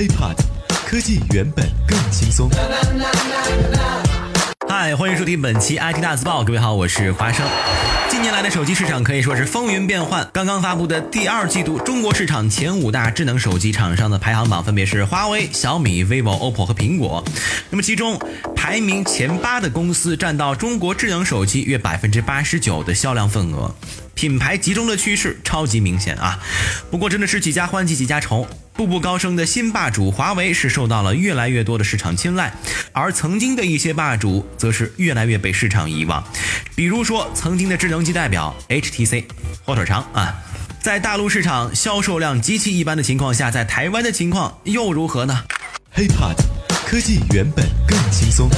HiPod，科技原本更轻松。嗨，欢迎收听本期 IT 大字报。各位好，我是华生。近年来的手机市场可以说是风云变幻。刚刚发布的第二季度中国市场前五大智能手机厂商的排行榜分别是华为、小米、vivo、OPPO 和苹果。那么其中排名前八的公司占到中国智能手机约百分之八十九的销量份额。品牌集中的趋势超级明显啊！不过真的是几家欢喜几家愁，步步高升的新霸主华为是受到了越来越多的市场青睐，而曾经的一些霸主则是越来越被市场遗忘。比如说曾经的智能机代表 HTC，火腿肠啊，在大陆市场销售量极其一般的情况下，在台湾的情况又如何呢？HiPod，科技原本更轻松。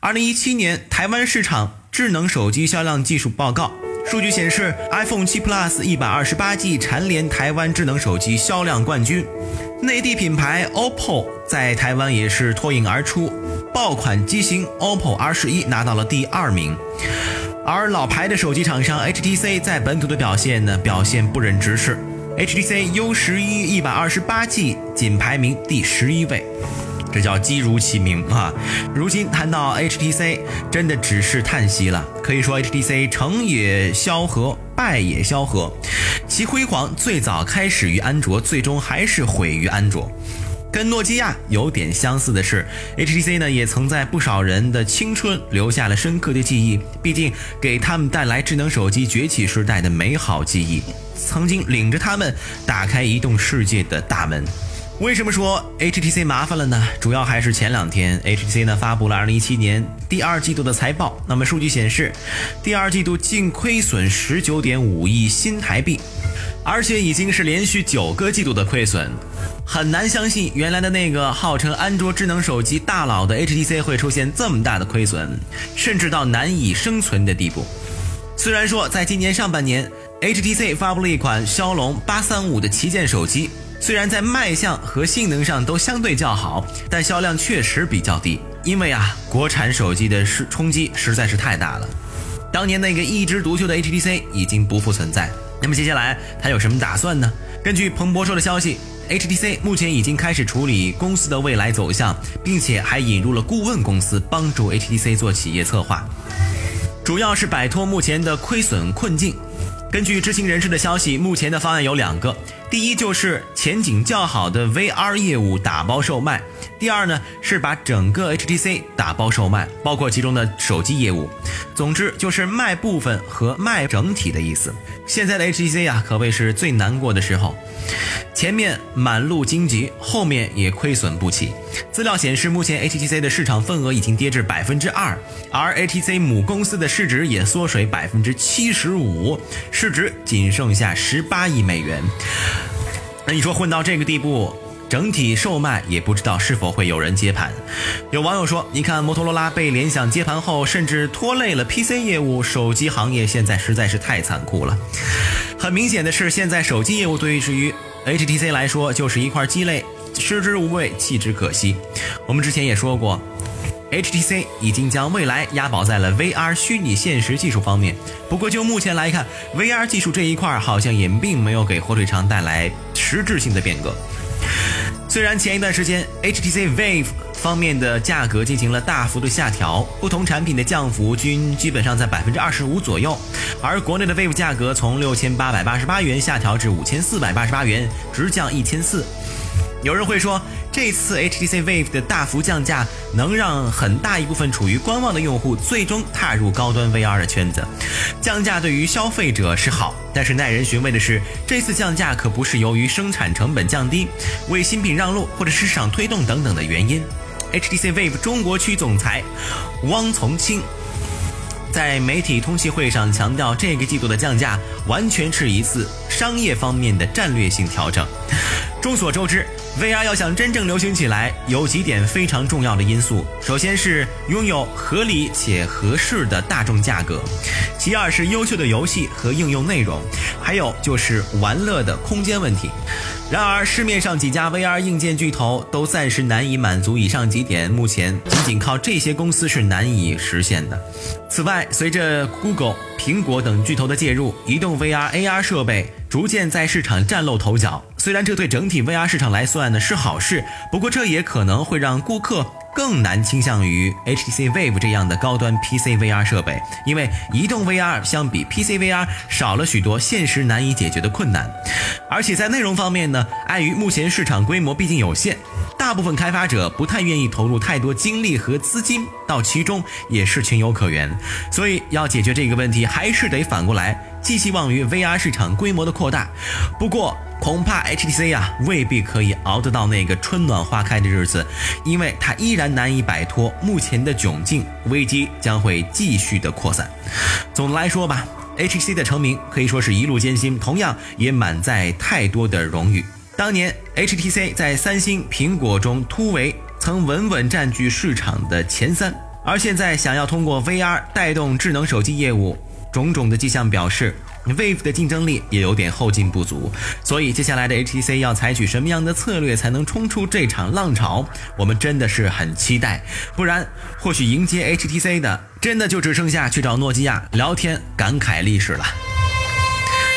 二零一七年台湾市场。智能手机销量技术报告数据显示，iPhone 7 Plus 一百二十八 G 蝉联台湾智能手机销量冠军。内地品牌 OPPO 在台湾也是脱颖而出，爆款机型 OPPO R 十一拿到了第二名。而老牌的手机厂商 HTC 在本土的表现呢，表现不忍直视，HTC U 十一一百二十八 G 仅排名第十一位。这叫机如其名啊！如今谈到 HTC，真的只是叹息了。可以说，HTC 成也萧何，败也萧何。其辉煌最早开始于安卓，最终还是毁于安卓。跟诺基亚有点相似的是，HTC 呢也曾在不少人的青春留下了深刻的记忆，毕竟给他们带来智能手机崛起时代的美好记忆，曾经领着他们打开移动世界的大门。为什么说 HTC 麻烦了呢？主要还是前两天 HTC 呢发布了2017年第二季度的财报。那么数据显示，第二季度净亏损19.5亿新台币，而且已经是连续九个季度的亏损。很难相信，原来的那个号称安卓智能手机大佬的 HTC 会出现这么大的亏损，甚至到难以生存的地步。虽然说在今年上半年，HTC 发布了一款骁龙835的旗舰手机。虽然在卖相和性能上都相对较好，但销量确实比较低。因为啊，国产手机的是冲击实在是太大了。当年那个一枝独秀的 HTC 已经不复存在。那么接下来他有什么打算呢？根据彭博社的消息，HTC 目前已经开始处理公司的未来走向，并且还引入了顾问公司帮助 HTC 做企业策划，主要是摆脱目前的亏损困境。根据知情人士的消息，目前的方案有两个。第一就是前景较好的 VR 业务打包售卖，第二呢是把整个 HTC 打包售卖，包括其中的手机业务。总之就是卖部分和卖整体的意思。现在的 HTC 啊，可谓是最难过的时候，前面满路荆棘，后面也亏损不起。资料显示，目前 HTC 的市场份额已经跌至百分之二，而 HTC 母公司的市值也缩水百分之七十五，市值仅剩下十八亿美元。那你说混到这个地步，整体售卖也不知道是否会有人接盘。有网友说，你看摩托罗拉被联想接盘后，甚至拖累了 PC 业务，手机行业现在实在是太残酷了。很明显的是，现在手机业务对于 HTC 来说就是一块鸡肋，食之无味，弃之可惜。我们之前也说过。HTC 已经将未来押宝在了 VR 虚拟现实技术方面，不过就目前来看，VR 技术这一块好像也并没有给火腿肠带来实质性的变革。虽然前一段时间 HTC Vive 方面的价格进行了大幅度下调，不同产品的降幅均基本上在百分之二十五左右，而国内的 Vive 价格从六千八百八十八元下调至五千四百八十八元，直降一千四。有人会说。这次 HTC Vive 的大幅降价，能让很大一部分处于观望的用户最终踏入高端 VR 的圈子。降价对于消费者是好，但是耐人寻味的是，这次降价可不是由于生产成本降低、为新品让路或者市场推动等等的原因。HTC Vive 中国区总裁汪从清在媒体通气会上强调，这个季度的降价完全是一次商业方面的战略性调整。众所周知。VR 要想真正流行起来，有几点非常重要的因素。首先是拥有合理且合适的大众价格，其二是优秀的游戏和应用内容，还有就是玩乐的空间问题。然而，市面上几家 VR 硬件巨头都暂时难以满足以上几点，目前仅仅靠这些公司是难以实现的。此外，随着 Google、苹果等巨头的介入，移动 VR、AR 设备逐渐在市场崭露头角。虽然这对整体 VR 市场来算呢是好事，不过这也可能会让顾客。更难倾向于 HTC Vive 这样的高端 PC VR 设备，因为移动 VR 相比 PC VR 少了许多现实难以解决的困难，而且在内容方面呢，碍于目前市场规模毕竟有限，大部分开发者不太愿意投入太多精力和资金到其中，也是情有可原。所以要解决这个问题，还是得反过来寄希望于 VR 市场规模的扩大。不过，恐怕 HTC 啊未必可以熬得到那个春暖花开的日子，因为它依然难以摆脱目前的窘境，危机将会继续的扩散。总的来说吧，HTC 的成名可以说是一路艰辛，同样也满载太多的荣誉。当年 HTC 在三星、苹果中突围，曾稳稳占据市场的前三，而现在想要通过 VR 带动智能手机业务，种种的迹象表示。Wave 的竞争力也有点后劲不足，所以接下来的 HTC 要采取什么样的策略才能冲出这场浪潮？我们真的是很期待，不然或许迎接 HTC 的真的就只剩下去找诺基亚聊天感慨历史了。